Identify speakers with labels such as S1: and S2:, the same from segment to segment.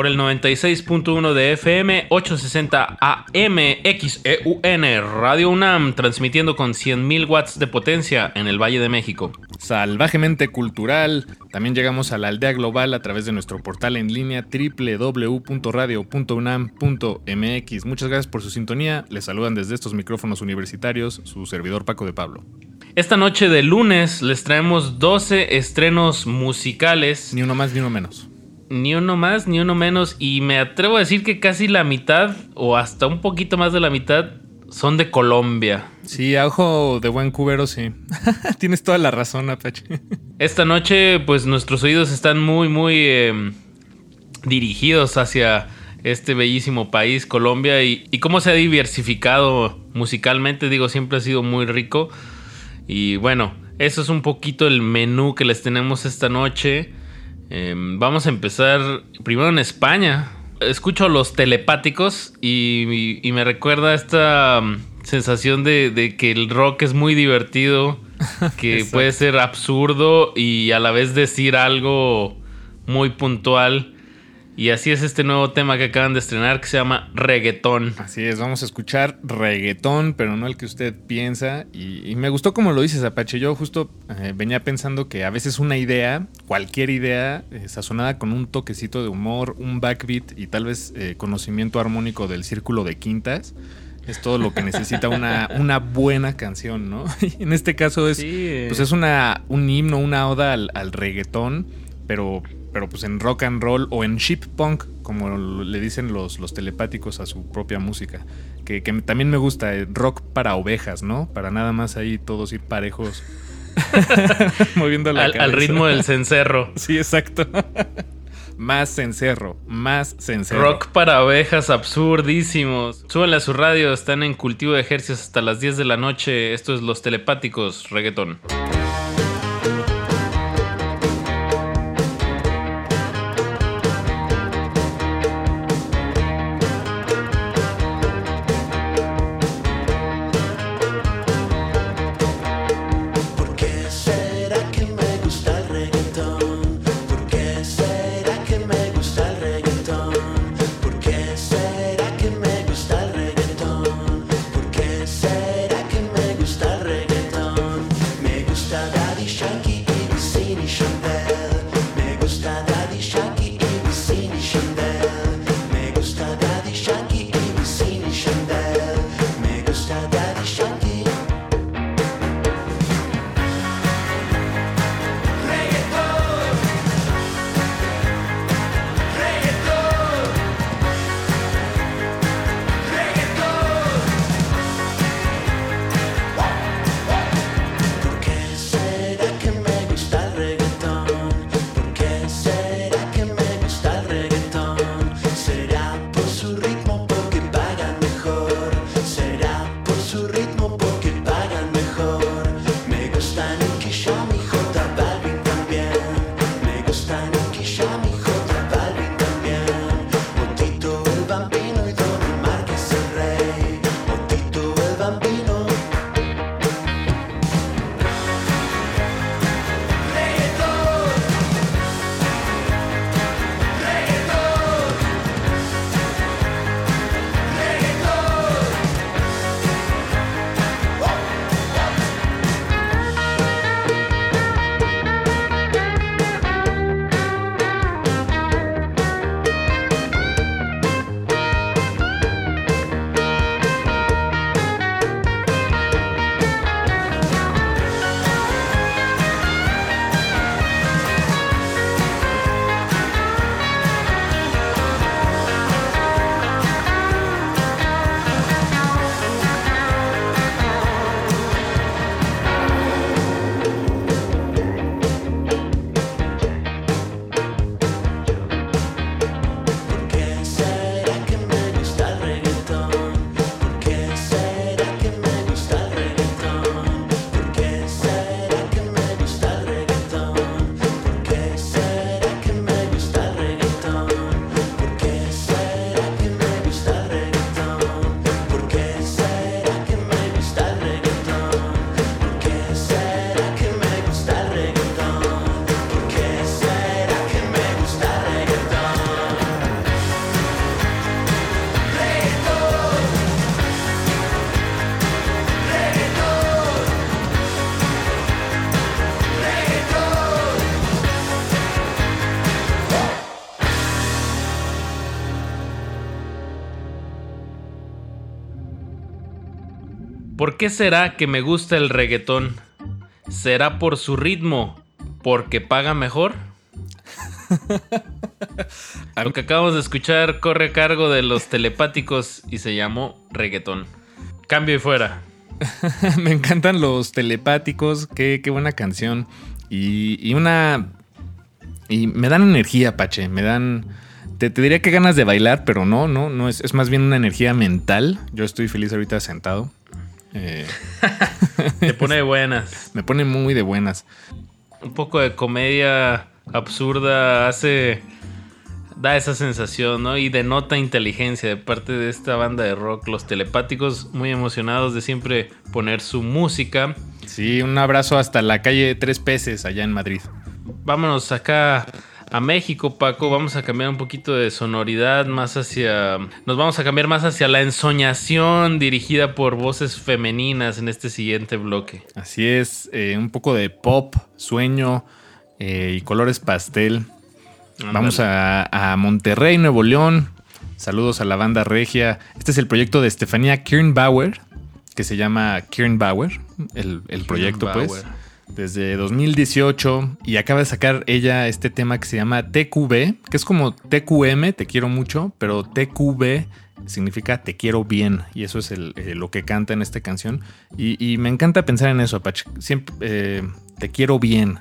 S1: por el 96.1 de FM, 860 AM, XEUN, Radio UNAM, transmitiendo con 100.000 watts de potencia en el Valle de México.
S2: Salvajemente cultural, también llegamos a la aldea global a través de nuestro portal en línea www.radio.unam.mx. Muchas gracias por su sintonía, les saludan desde estos micrófonos universitarios su servidor Paco de Pablo.
S1: Esta noche de lunes les traemos 12 estrenos musicales.
S2: Ni uno más ni uno menos
S1: ni uno más, ni uno menos. Y me atrevo a decir que casi la mitad, o hasta un poquito más de la mitad, son de Colombia.
S2: Sí, a ojo de buen cubero, sí. Tienes toda la razón, Apache.
S1: Esta noche, pues nuestros oídos están muy, muy em, dirigidos hacia este bellísimo país, Colombia, y, y cómo se ha diversificado musicalmente. Digo, siempre ha sido muy rico. Y bueno, eso es un poquito el menú que les tenemos esta noche. Em, vamos a empezar primero en España. Escucho los telepáticos y, me recuerda esta um, sensación de, que el rock es muy divertido, que puede ser absurdo y a la vez decir algo muy puntual. Y así es este nuevo tema que acaban de estrenar que se llama reggaetón.
S2: Así es, vamos a escuchar reggaetón, pero no el que usted piensa. Y, me gustó como lo dices, Apache. Yo justo eh, venía pensando que a veces una idea, cualquier idea, eh, sazonada con un toquecito de humor, un backbeat y tal vez eh, conocimiento armónico del círculo de quintas, es todo lo que necesita una, una buena canción, ¿no? en este caso es, pues es una, un himno, una oda al, al reggaetón, pero pero pues en rock and roll o en ship punk, como le dicen los, los telepáticos a su propia música. Que, también me gusta, eh, rock para ovejas, ¿no? Para nada más ahí todos ir parejos.
S1: moviendo la al, al ritmo del cencerro.
S2: Sí, exacto. más cencerro, más cencerro.
S1: Rock para ovejas absurdísimos. Súbanle a su radio, están en cultivo de ejercicios hasta las 10 de la noche. Esto es Los Telepáticos, reggaetón. Qué será que me gusta el reggaetón? ¿Será por su ritmo? ¿Porque paga mejor? Lo que acabamos de escuchar corre a cargo de los telepáticos y se llamó reggaetón. Cambio y fuera.
S2: me encantan los telepáticos, qué, qué buena canción. Y, y, una... Y me dan energía, Pache, me dan... Te, te, diría que ganas de bailar, pero no, no, no, es, es más bien una energía mental. Yo estoy feliz ahorita sentado.
S1: Eh, Te pone de buenas.
S2: Me pone muy de buenas.
S1: Un poco de comedia absurda hace. Da esa sensación, ¿no? Y denota inteligencia de parte de esta banda de rock, los telepáticos, muy emocionados de siempre poner su música.
S2: Sí, un abrazo hasta la calle Tres Peces, allá en Madrid.
S1: Vámonos acá a México, Paco, vamos a cambiar un poquito de sonoridad más hacia... Nos vamos a cambiar más hacia la ensoñación dirigida por voces femeninas en este siguiente bloque.
S2: Así es, eh, un poco de pop, sueño eh, y colores pastel. Andale. Vamos a, a, Monterrey, Nuevo León. Saludos a la banda regia. Este es el proyecto de Estefanía Kirnbauer, que se llama Kirnbauer, el, el proyecto pues desde 2018 y acaba de sacar ella este tema que se llama TQB, que es como TQM, te quiero mucho, pero TQB significa te quiero bien y eso es el, eh, lo que canta en esta canción y, y, me encanta pensar en eso, Apache, siempre eh, te quiero bien,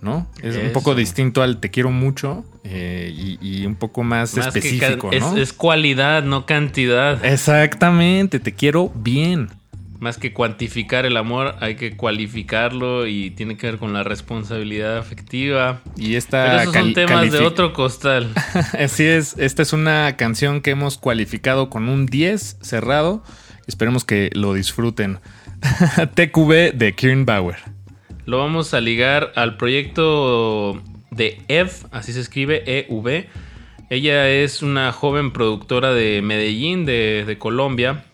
S2: ¿no? Es eso. un poco distinto al te quiero mucho eh, y, y, un poco más, más específico,
S1: es,
S2: ¿no?
S1: Es cualidad, no cantidad.
S2: Exactamente, te quiero bien
S1: más que cuantificar el amor, hay que cualificarlo y tiene que ver con la responsabilidad afectiva.
S2: Y esta
S1: Pero esos son temas de otro costal.
S2: Así es, esta es una canción que hemos cualificado con un 10 cerrado. Esperemos que lo disfruten. TQB de Kieran Bauer.
S1: Lo vamos a ligar al proyecto de EV, así se escribe, EV. Ella es una joven productora de Medellín, de, de Colombia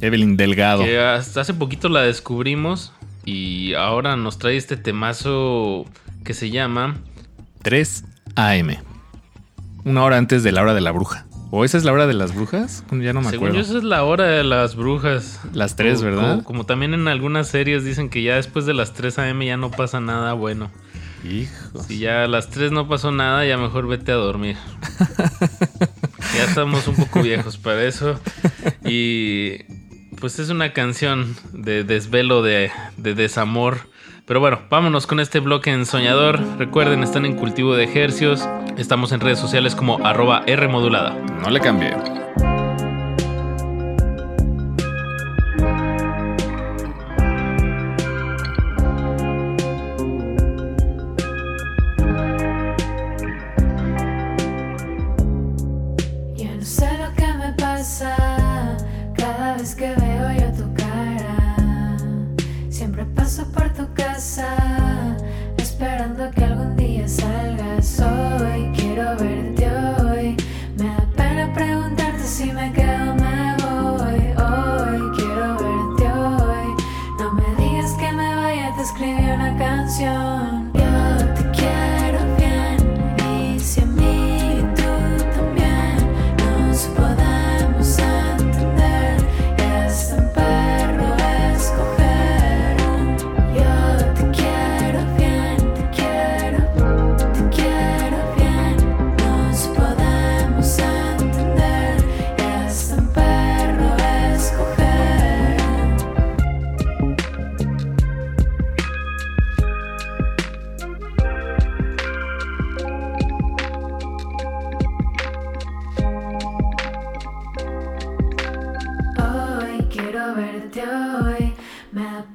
S2: Evelyn Delgado.
S1: Que hasta hace poquito la descubrimos y ahora nos trae este temazo que se llama
S2: 3 AM. Una hora antes de la hora de la bruja. ¿O esa es la hora de las brujas? Ya no me
S1: Según
S2: acuerdo.
S1: Yo, esa es la hora de las brujas.
S2: Las 3,
S1: como,
S2: ¿verdad?
S1: Como, como, también en algunas series dicen que ya después de las 3 AM ya no pasa nada bueno.
S2: Hijo.
S1: Si ya a las 3 no pasó nada, ya mejor vete a dormir. ya estamos un poco viejos para eso. Y pues es una canción de desvelo, de, de, desamor. Pero bueno, vámonos con este bloque en Soñador. Recuerden, están en cultivo de ejercios. Estamos en redes sociales como arroba Rmodulada.
S2: No le cambie.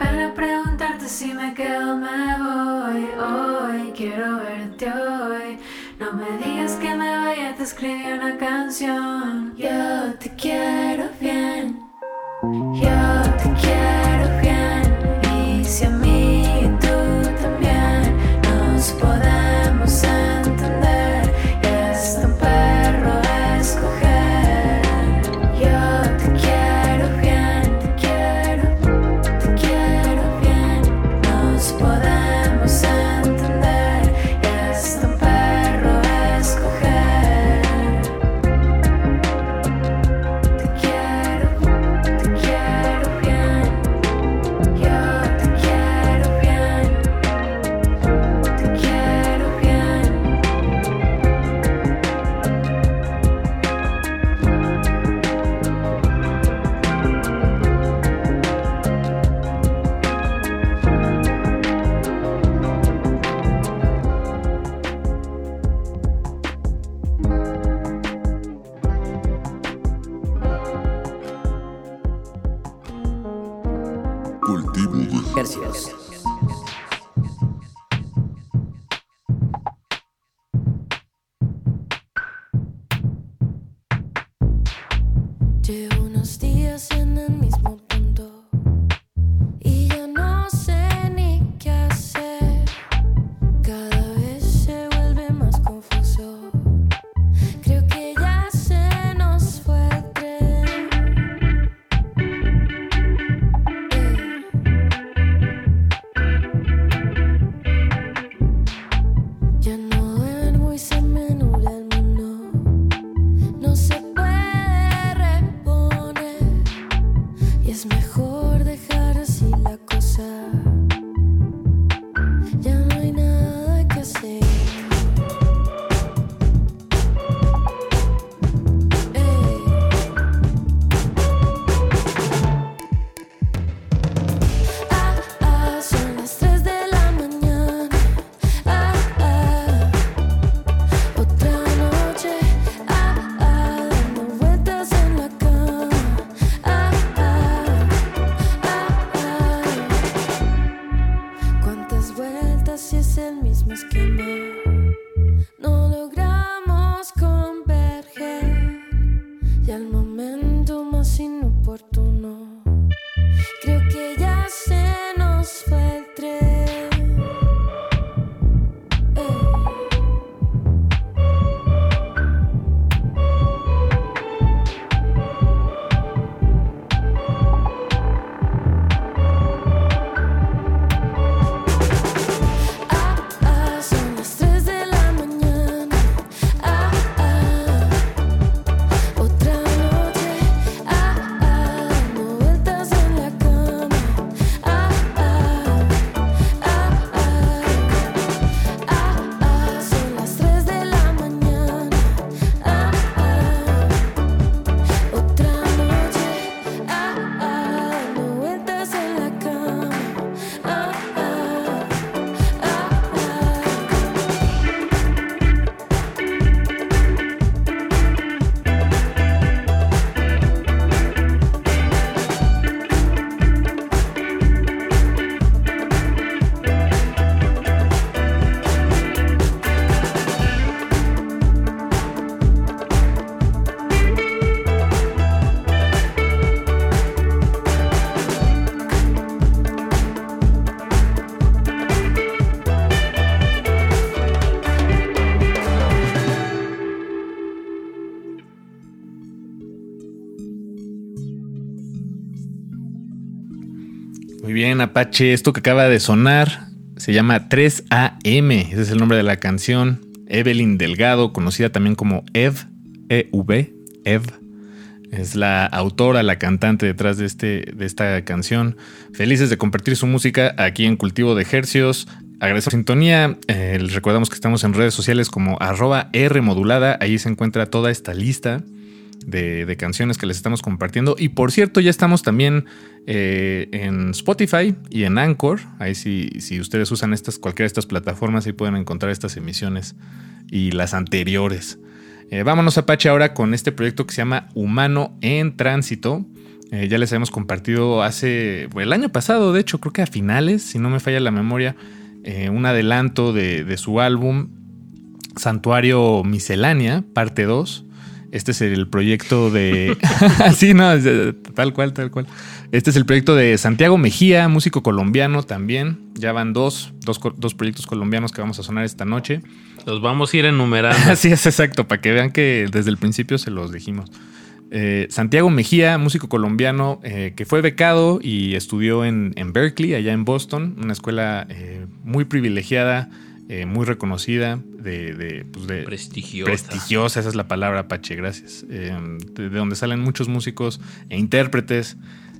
S3: Pena preguntarte si me quedo me voy. Hoy quiero verte hoy. No me digas que me vaya, te escribí una canción. Yo te quiero bien. Yo
S2: Apache. Esto que acaba de sonar se llama 3AM. Ese es el nombre de la canción. Evelyn Delgado, conocida también como Ev, E-V, Ev. Es la autora, la cantante detrás de, este, de esta canción. Felices de compartir su música aquí en Cultivo de Hercios. Agradecemos sintonía. Eh, recordamos que estamos en redes sociales como arroba R modulada. Ahí se encuentra toda esta lista de, canciones que les estamos compartiendo. Y por cierto, ya estamos también eh, en Spotify y en Anchor. Ahí si, si ustedes usan estas, cualquiera de estas plataformas, ahí pueden encontrar estas emisiones y las anteriores. Eh, vámonos, Apache, ahora con este proyecto que se llama Humano en Tránsito. Eh, ya les habíamos compartido hace el año pasado, de hecho, creo que a finales, si no me falla la memoria, eh, un adelanto de, de su álbum Santuario Miscelánea, parte 2. Este es el proyecto de. sí, no, eh, tal cual, tal cual. Este es el proyecto de Santiago Mejía, músico colombiano también. Ya van dos, dos, dos proyectos colombianos que vamos a sonar esta noche.
S1: Los vamos a ir enumerando.
S2: Así es, exacto, para que vean que desde el principio se los dijimos. Eh, Santiago Mejía, músico colombiano eh, que fue becado y estudió en, en Berkeley, allá en Boston, una escuela eh, muy privilegiada, eh, muy reconocida, de, de, pues, de-
S1: Prestigiosa.
S2: prestigiosa, esa es la palabra, Pache, gracias. Eh, de, de donde salen muchos músicos e intérpretes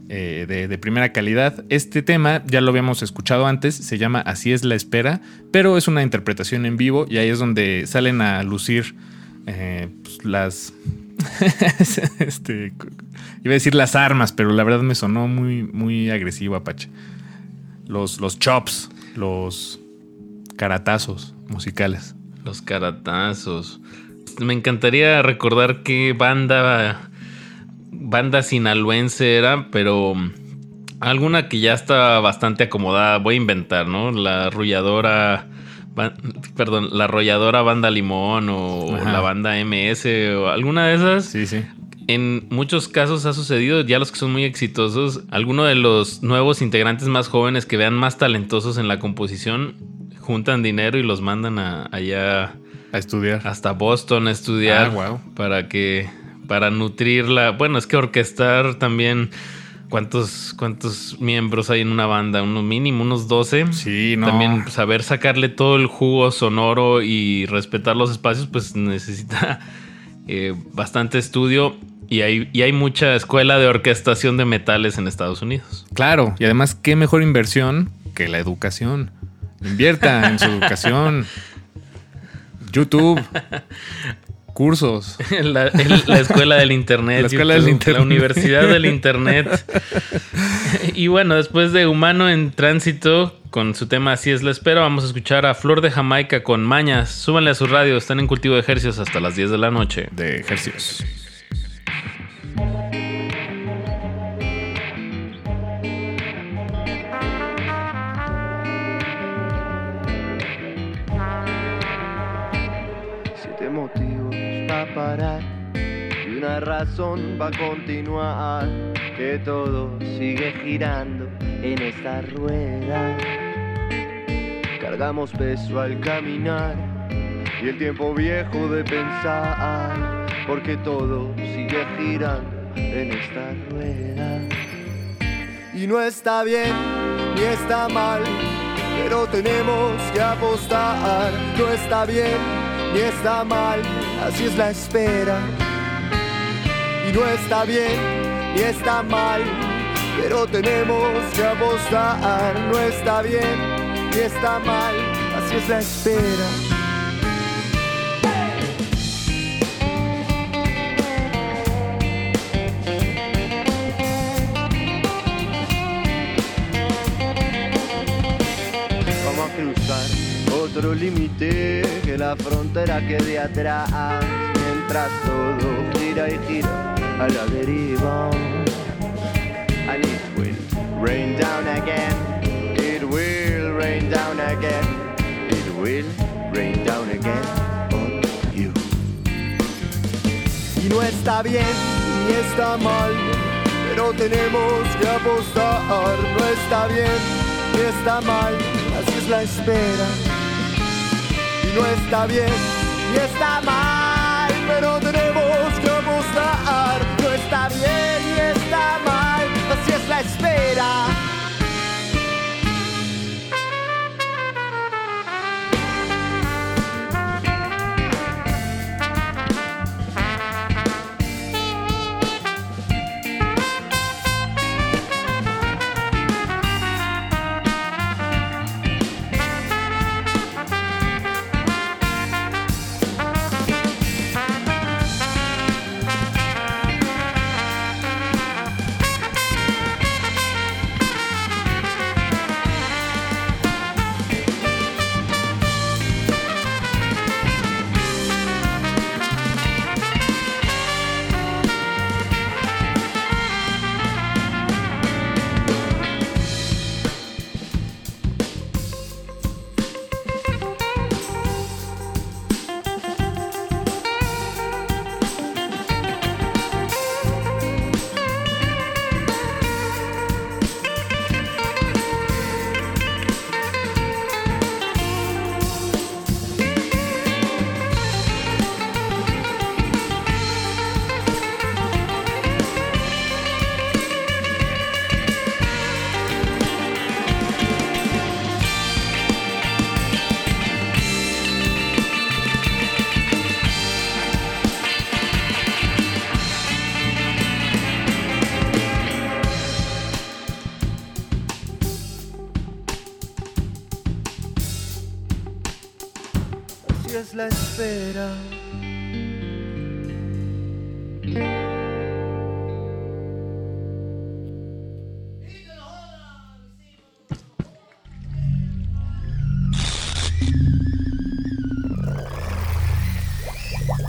S2: eh, de, de primera calidad. Este tema ya lo habíamos escuchado antes, se llama Así es la espera, pero es una interpretación en vivo y ahí es donde salen a lucir eh, pues, las... este, iba a decir las armas, pero la verdad me sonó muy, muy agresivo, Apache. Los, los chops, los caratazos musicales.
S1: Los caratazos. Me encantaría recordar qué banda. Banda sinaloense era, pero Alguna que ya está bastante acomodada, voy a inventar, ¿no? La arrulladora, ba- perdón, la arrolladora banda Limón o
S2: Ajá.
S1: la banda MS o alguna de esas.
S2: Sí, sí.
S1: En muchos casos ha sucedido, ya los que son muy exitosos, alguno de los nuevos integrantes más jóvenes que vean más talentosos en la composición, juntan dinero y los mandan a- allá
S2: A estudiar.
S1: hasta Boston a estudiar
S2: Ah, guau.
S1: para que para nutrirla. Bueno, es que orquestar también cuántos cuántos miembros hay en una banda, unos mínimo unos 12.
S2: Sí, no.
S1: También saber sacarle todo el jugo sonoro y respetar los espacios, pues necesita eh, bastante estudio y hay, y hay mucha escuela de orquestación de metales en Estados Unidos.
S2: Claro, y además, qué mejor inversión que la educación. Invierta en su educación. YouTube. Cursos.
S1: La, el- la escuela del internet.
S2: La escuela del internet.
S1: La universidad del internet. y bueno, después de Humano en Tránsito, con su tema Así es la espera, vamos a escuchar a Flor de Jamaica con Mañas. Súbanle a su radio, están en cultivo de ejercicios hasta las 10 de la noche.
S2: De ejercicios.
S4: Y una razón para continuar. Que todo sigue girando en esta rueda. Cargamos peso al caminar y el tiempo viejo de pensar. Porque todo sigue girando en esta rueda. Y no está bien ni está mal, pero tenemos que apostar. No está bien ni está mal, así es la espera. Y no está bien ni está mal, pero tenemos que apostar. No está bien ni está mal, así es la espera. Otro límite que la frontera quede atrás mientras todo gira y gira a la deriva. And it will rain down again. It will rain down again. It will rain down again on you. Y no está bien ni está mal, pero tenemos que apostar. No está bien ni está mal, así es la espera. Y no está bien ni está mal, pero tenemos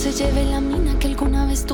S3: Se lleve la mina que alguna vez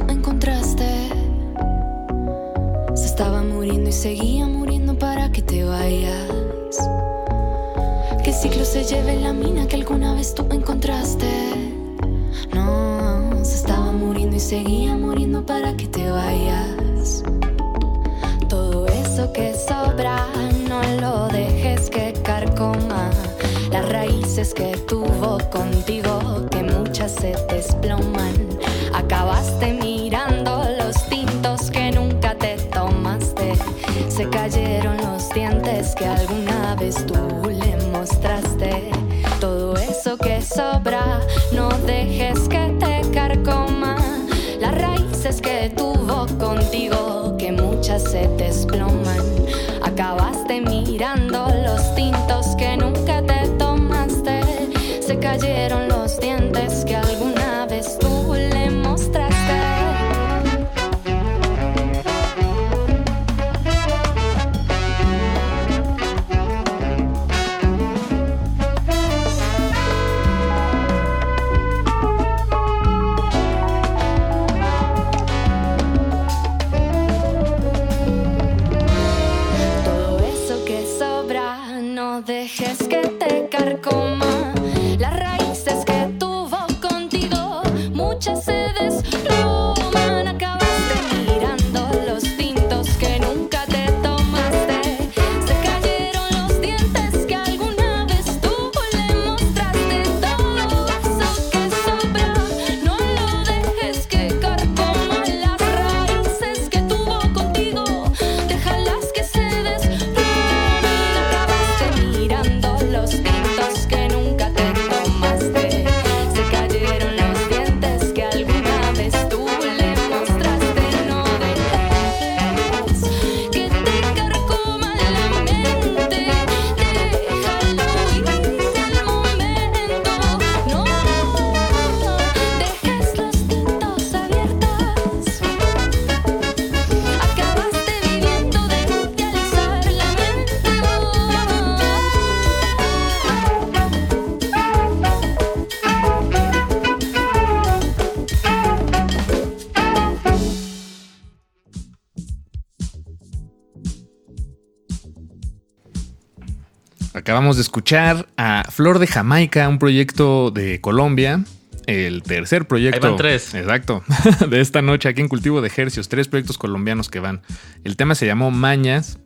S2: Acabamos de escuchar a Flor de Jamaica, un proyecto de Colombia. El tercer proyecto.
S1: Ahí van tres.
S2: Exacto. De esta noche aquí en Cultivo de Ejercios. Tres proyectos colombianos que van. El tema se llamó Mañas.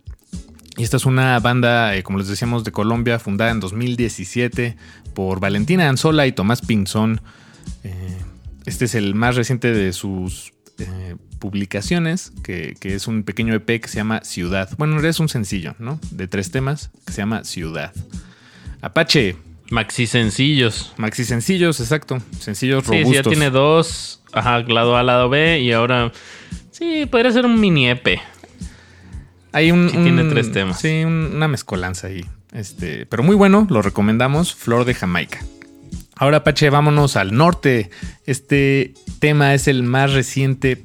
S2: Y esta es una banda, eh, como les decíamos, de Colombia, fundada en 2017 por Valentina Anzola y Tomás Pinzón. Eh, este es el más reciente de sus eh, publicaciones, que, que es un pequeño EP que se llama Ciudad. Bueno, en realidad es un sencillo, ¿no? De tres temas que se llama Ciudad. Apache,
S1: Maxi sencillos.
S2: maxi sencillos, exacto. Sencillos
S1: Sí, sí, ya tiene dos. Ajá, lado A, lado B. Y ahora. Sí, podría ser un mini EP.
S2: Hay un,
S1: Sí, tiene tres temas.
S2: Sí, un- una mezcolanza ahí. Este, pero muy bueno, lo recomendamos. Flor de Jamaica. Ahora, Apache, vámonos al norte. Este tema es el más reciente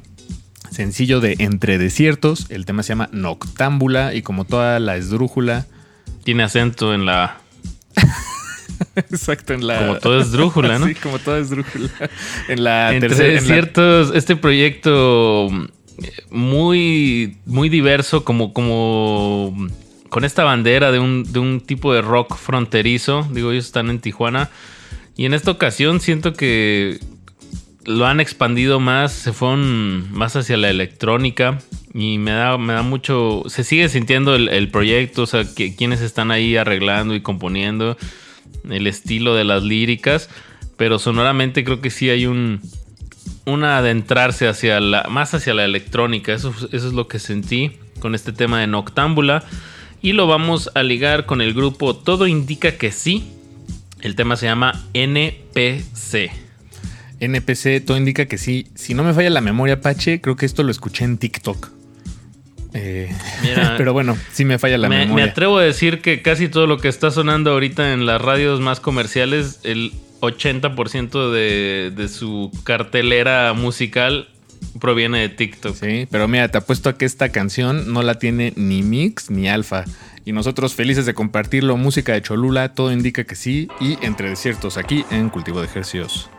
S2: sencillo de Entre Desiertos. El tema se llama Noctámbula y como toda la esdrújula.
S1: Tiene acento en la.
S2: Exacto, en la.
S1: Como todo esdrújula, ¿no?
S2: sí, como toda esdrújula. En la
S1: Entre
S2: tercera. en la-
S1: ciertos, este proyecto mm, muy, muy diverso, como, como con esta bandera de un, de un tipo de rock fronterizo. Digo, ellos están en Tijuana. Y en esta ocasión siento que lo han expandido más, se fueron más hacia la electrónica. Y me da, me da mucho. Se sigue sintiendo el, el proyecto, o sea, que, quienes están ahí arreglando y componiendo el estilo de las líricas, pero sonoramente creo que sí hay un, un adentrarse hacia la, más hacia la electrónica. Eso, eso es lo que sentí con este tema de Noctámbula. Y lo vamos a ligar con el grupo Todo Indica que sí. El tema se llama NPC.
S2: NPC, todo indica que sí. Si no me falla la memoria, Apache, creo que esto lo escuché en TikTok. Eh, pero bueno, sí me falla la
S1: memoria. Me atrevo a decir que casi todo lo que está sonando ahorita en las radios más comerciales, el 80% de su cartelera musical proviene de TikTok.
S5: Sí, pero mira, te apuesto a que esta canción no la tiene ni Mix ni Alfa. Y nosotros felices de compartirlo, música de Cholula, todo indica que sí, y entre desiertos aquí en Cultivo de Ejercicios.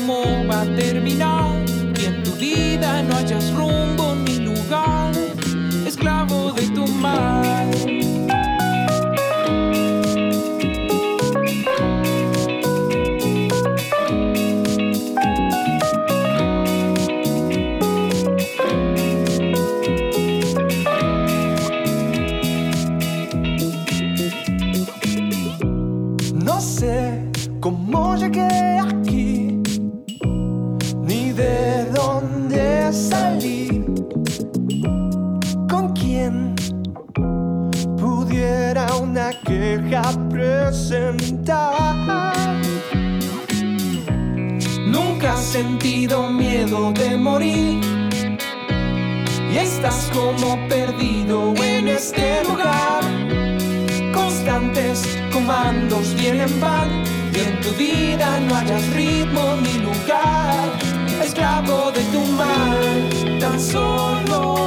S6: Cómo
S7: va a terminar. Y en tu vida no hayas rumbo ni lugar. Esclavo de tu mal. Nunca has sentido miedo de morir. Y estás como perdido en este lugar. Constantes comandos vienen van. Y en tu vida no hayas ritmo ni lugar. Esclavo de tu mal, tan solo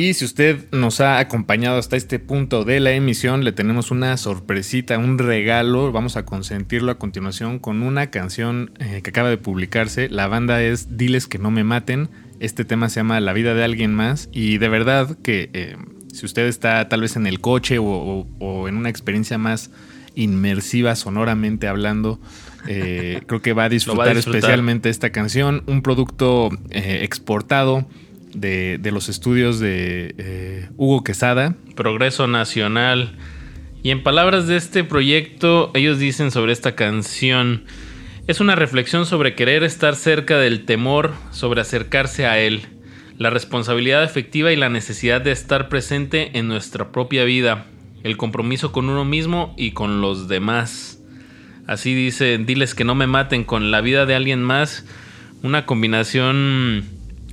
S7: Y
S2: si usted nos ha acompañado hasta este punto de la emisión, le tenemos una sorpresita, un regalo. Vamos a consentirlo a continuación con una canción eh, que acaba de publicarse. La banda es Diles que no me maten. Este tema se llama La vida de alguien más. Y de verdad que eh, si usted está tal vez en el coche o, o- o en una experiencia más inmersiva sonoramente hablando, eh, creo que va a disfrutar,
S1: disfrutar.
S2: especialmente esta canción. Un producto exportado de, los estudios de eh, Hugo Quesada.
S1: Progreso Nacional. Y en palabras de este proyecto, ellos dicen sobre esta canción, es una reflexión sobre querer estar cerca del temor, sobre acercarse a él, la responsabilidad efectiva y la necesidad de estar presente en nuestra propia vida, el compromiso con uno mismo y con los demás. Así dice, diles que no me maten con la vida de alguien más, una combinación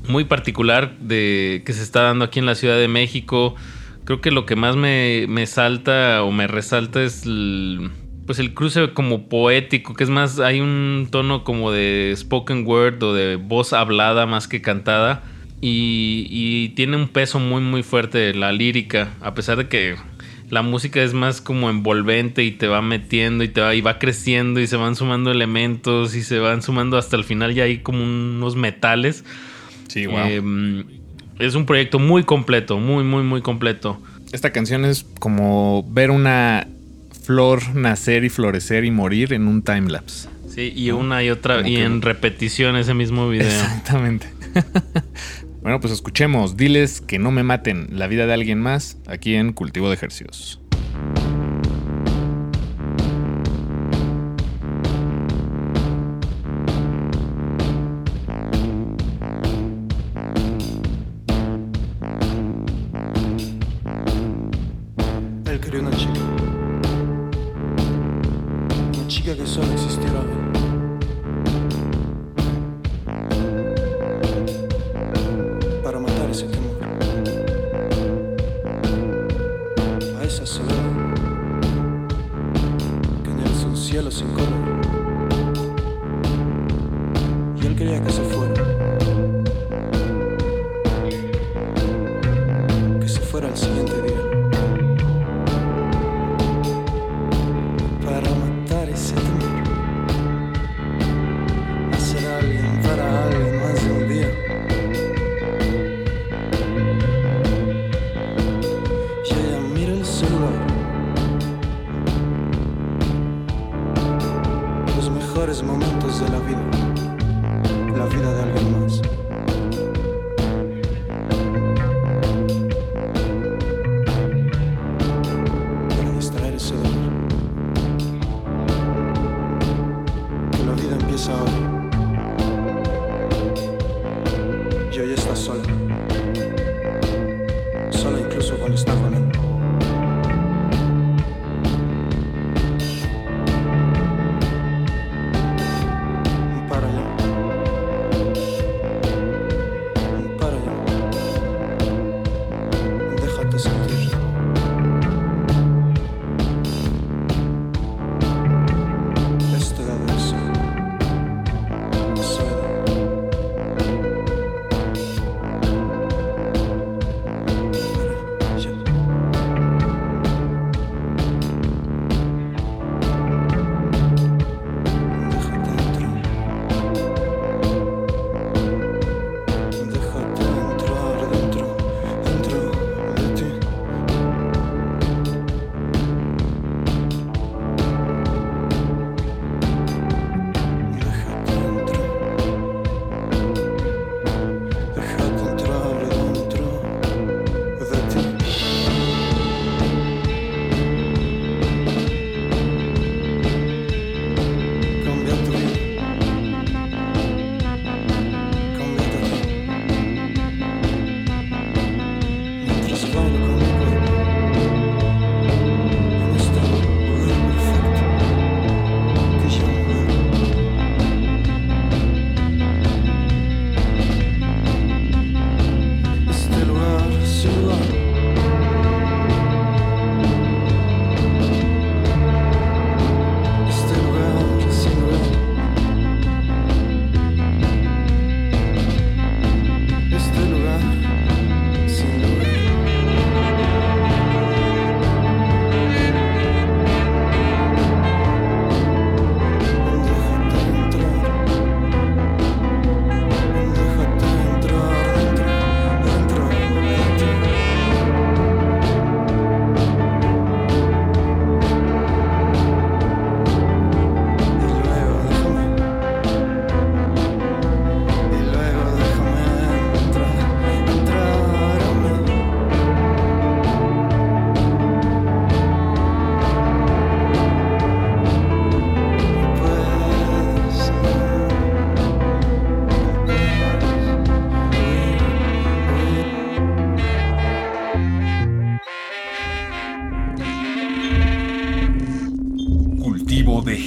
S1: muy particular de que se está dando aquí en la Ciudad de México. Creo que lo que más me, me salta o me resalta es el, pues el cruce como poético, que es más, hay un tono como de spoken word o de voz hablada más que cantada. Y, y tiene un peso muy muy fuerte la lírica, a pesar de que la música es más como envolvente y te va metiendo y te va, y va creciendo y se van sumando elementos y se van sumando hasta el final ya hay como unos metales.
S2: Sí, wow.
S1: Eh, es un proyecto muy completo, muy, muy, muy completo.
S2: Esta canción es como ver una flor nacer y florecer y morir en un timelapse.
S1: Sí, y una y otra,
S2: Como
S1: y
S2: que-
S1: en repetición ese mismo video.
S2: Exactamente. bueno, pues escuchemos. Diles que no me maten la vida de alguien más aquí en Cultivo de Ejercicios.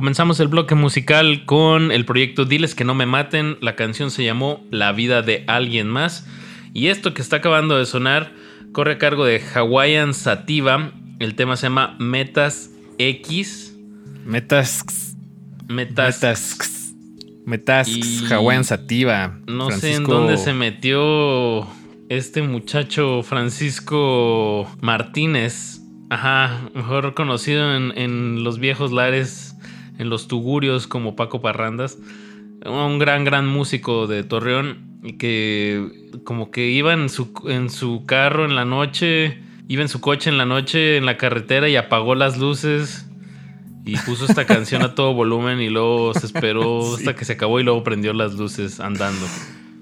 S1: Comenzamos el bloque musical con el proyecto Diles que no me maten. La canción se llamó La vida de alguien más. Y esto que está acabando de sonar corre a cargo de Hawaiian Sativa. El tema se llama Metas X.
S2: Metas.
S1: Metas.
S2: Metas. Metas.
S1: Y-
S2: Hawaiian Sativa.
S1: No sé en dónde se metió este muchacho Francisco Martínez. Ajá, mejor conocido en, en los viejos lares, en los tugurios como Paco Parrandas. Un gran, gran músico de Torreón y que como que iba en su, en su carro en la noche, iba en su coche en la noche en la carretera y apagó las luces y puso esta canción a todo volumen y luego se esperó
S2: Sí.
S1: hasta que se acabó y luego prendió las luces andando.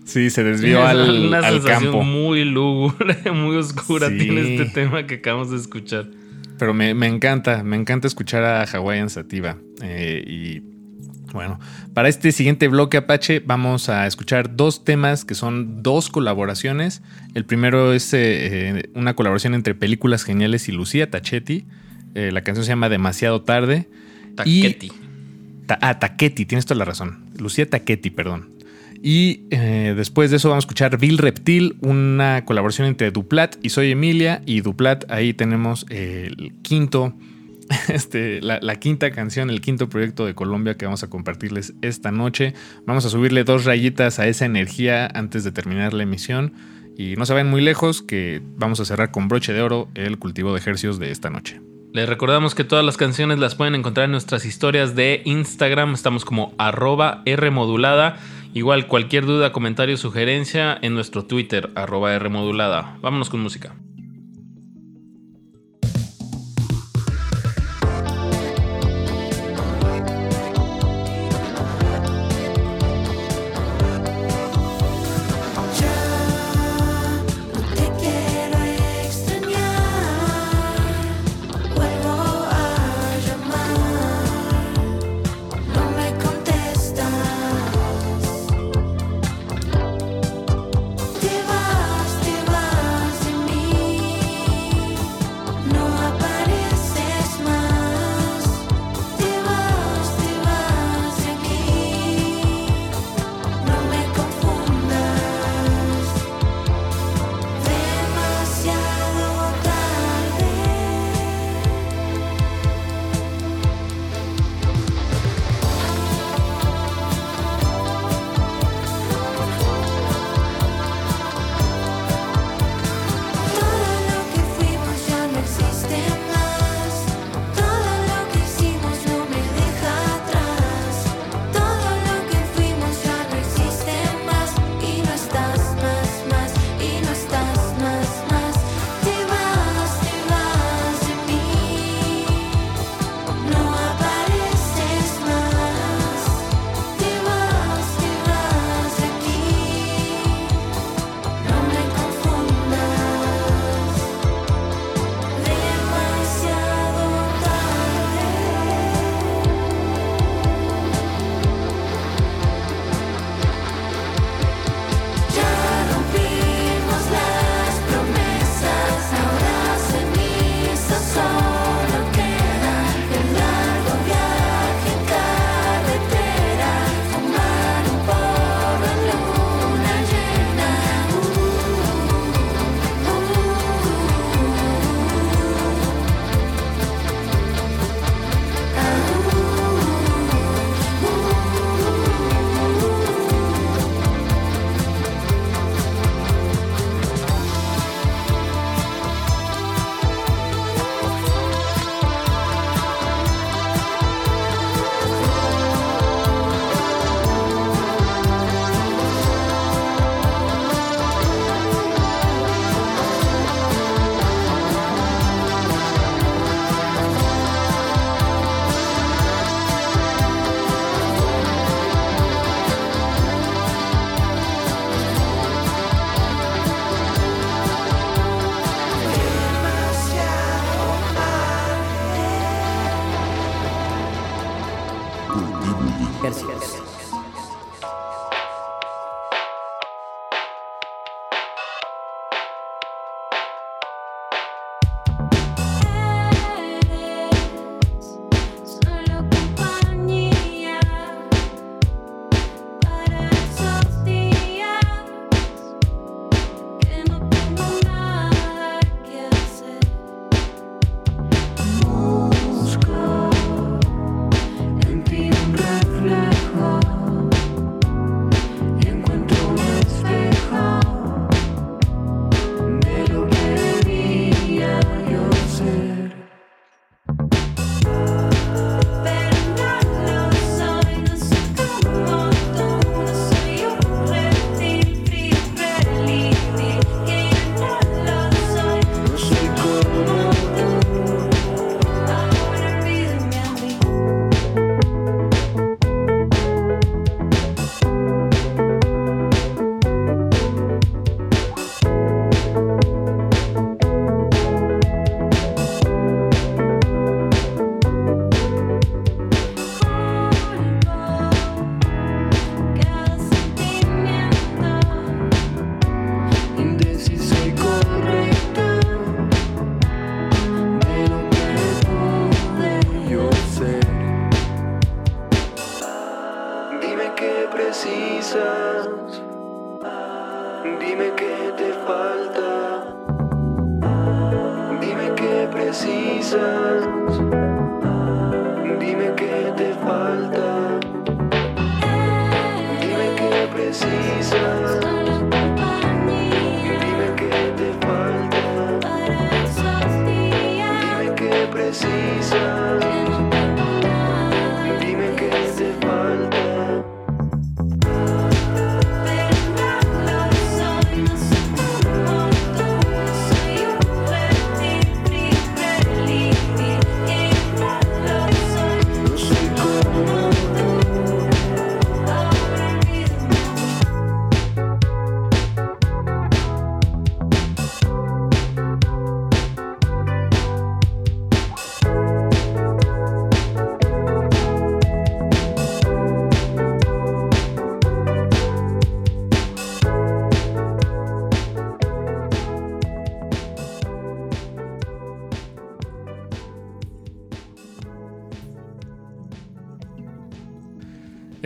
S2: Sí, se desvió
S1: Es
S2: al,
S1: una
S2: al
S1: sensación
S2: campo.
S1: muy lúgubre, muy oscura
S2: Sí.
S1: tiene este tema que acabamos de escuchar.
S2: Pero me, me encanta, me encanta escuchar a Hawaiian Sativa. Eh, y bueno, para este siguiente bloque Apache vamos a escuchar dos temas que son dos colaboraciones. El primero es eh, eh, una colaboración entre Películas Geniales y Lucía Tachetti. Eh, la canción se llama Demasiado Tarde. Y-
S1: Taquetti.
S2: Ta- ah, Taquetti, tienes toda la razón. Lucía Taquetti, perdón. Y eh, después de eso vamos a escuchar Bill Reptil, una colaboración entre Duplat y Soy Emilia. Y Duplat, ahí tenemos el quinto, este, la, quinta canción, el quinto proyecto de Colombia que vamos a compartirles esta noche. Vamos a subirle dos rayitas a esa energía antes de terminar la emisión. Y no se vayan muy lejos que vamos a cerrar con broche de oro el cultivo de ejercios de esta noche.
S1: Les recordamos que todas las canciones las pueden encontrar en nuestras historias de Instagram. Estamos como arroba Rmodulada. Igual cualquier duda, comentario, sugerencia en nuestro Twitter, arroba Rmodulada. Vámonos con música.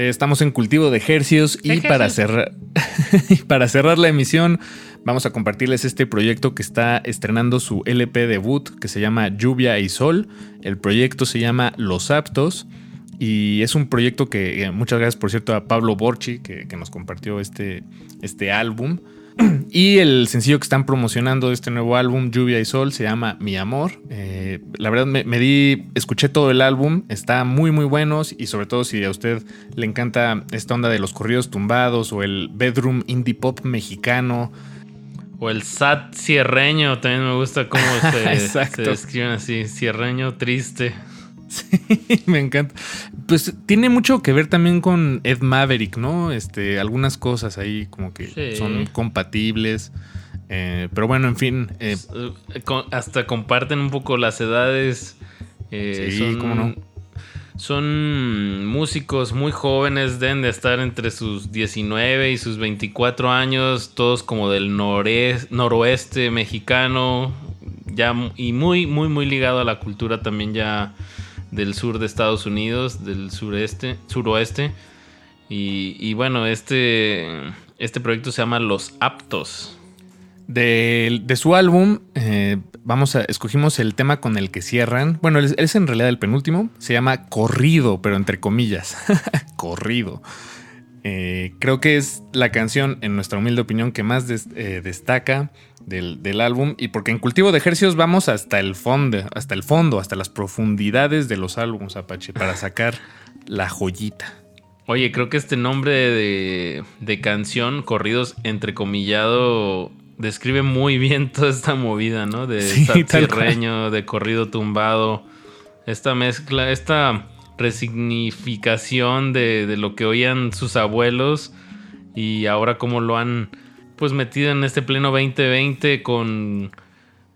S2: Estamos en cultivo de ejercios y para cerrar, para cerrar la emisión vamos a compartirles este proyecto que está estrenando su LP debut que se llama Lluvia y Sol. El proyecto se llama Los Aptos y es un proyecto que, eh, muchas gracias por cierto a Pablo Borchi que, que nos compartió este, este álbum. Y el sencillo que están promocionando de este nuevo álbum, Lluvia y Sol, se llama Mi Amor. Eh, la verdad me, me di, escuché todo el álbum, está muy muy bueno y sobre todo si a usted le encanta esta onda de los corridos tumbados o el bedroom indie pop mexicano.
S1: O el sad cierreño, también me gusta cómo se, se describen así, cierreño triste.
S2: Sí, me encanta. Pues tiene mucho que ver también con Ed Maverick, ¿no? Este, algunas cosas ahí como que
S1: Sí.
S2: son compatibles. Eh, pero bueno, en fin. eh,
S1: Eh, hasta comparten un poco las edades. eh,
S2: Sí,
S1: son,
S2: cómo no.
S1: Son músicos muy jóvenes, deben de estar entre sus 19 y sus 24 años, todos como del noroeste mexicano, ya y muy, muy, muy ligado a la cultura también ya del sur de Estados Unidos, del sureste, suroeste. Y, bueno, este, este proyecto se llama Los Aptos.
S2: de, de su álbum, eh, vamos a, escogimos el tema con el que cierran. Bueno, es, es en realidad el penúltimo. Se llama Corrido, pero entre comillas. Corrido. Eh, creo que es la canción, en nuestra humilde opinión, que más eh, destaca del, del álbum. Y porque en Cultivo de Ejercicios vamos hasta el fondo, hasta el fondo, hasta las profundidades de los álbumes, Apache, para sacar la joyita.
S1: Oye, creo que este nombre de, de canción, corridos entrecomillado, describe muy bien toda esta movida, ¿no? De
S2: Sí,
S1: de corrido tumbado. Esta mezcla, esta resignificación de, de lo que oían sus abuelos y ahora cómo lo han pues metido en este pleno 2020 con,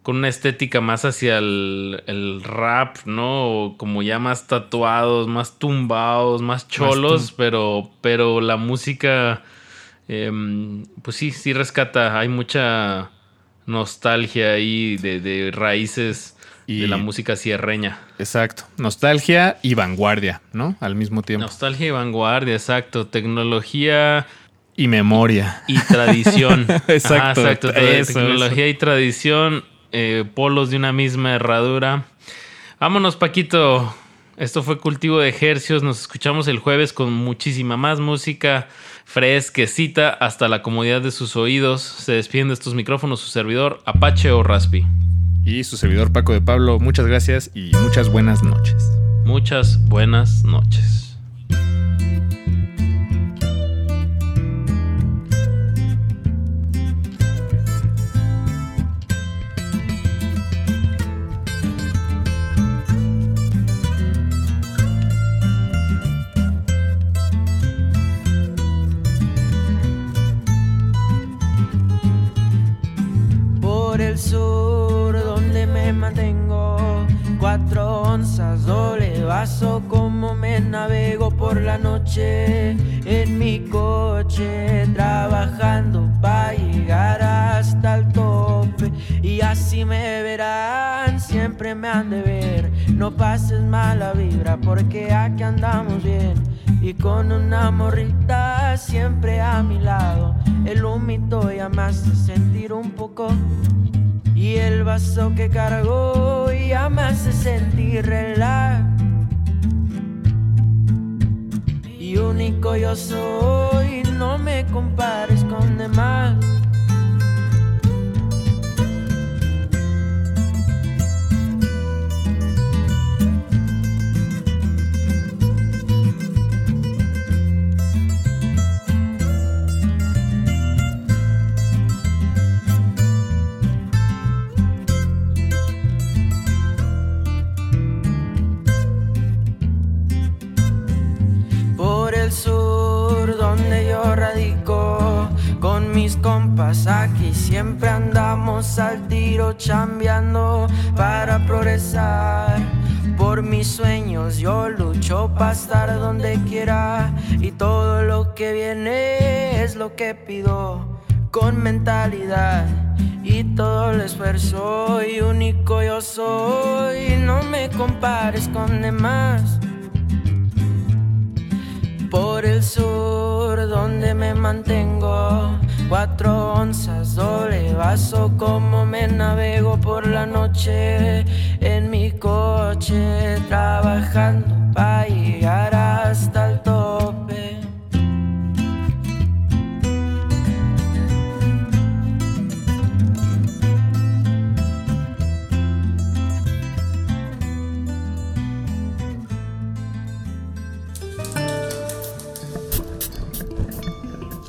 S1: con una estética más hacia el, el rap, ¿no? Como ya más tatuados, más tumbados, más cholos, pero, pero la música, em, pues sí, sí rescata. Hay mucha nostalgia ahí de, de raíces
S2: Y-
S1: de la música sierreña.
S2: Exacto. Nostalgia y vanguardia, ¿no? Al mismo tiempo.
S1: Nostalgia y vanguardia, exacto. Tecnología
S2: Y memoria.
S1: y tradición.
S2: Exacto,
S1: Ajá, exacto.
S2: eso,
S1: Tecnología y tradición, eh, polos de una misma herradura. Vámonos, Paquito. Esto fue Cultivo de Ejercios. Nos escuchamos el jueves con muchísima más música fresquecita hasta la comodidad de sus oídos. Se despiden de estos micrófonos su servidor, Apache o Raspi.
S2: Y su servidor Paco de Pablo, muchas gracias y muchas buenas noches.
S1: Muchas buenas noches.
S8: Sur donde me mantengo. Cuatro onzas, doble vaso, como me navego por la noche en mi coche, trabajando para llegar hasta el tope. Y así me verán, siempre me han de ver. No pases mala vibra porque aquí andamos bien. y con una morrita siempre a mi lado. El humito ya me hace sentir un poco y el vaso que cargó ya me hace sentir relax. Y único yo soy, no me compares con demás. Mis compas aquí siempre andamos al tiro chambeando para progresar por mis sueños yo lucho para estar donde quiera y todo lo que viene es lo que pido con mentalidad y todo el esfuerzo y único yo soy no me compares con demás por el sur donde me mantengo. Cuatro onzas, doble vaso, como me navego por la noche en mi coche, trabajando para llegar hasta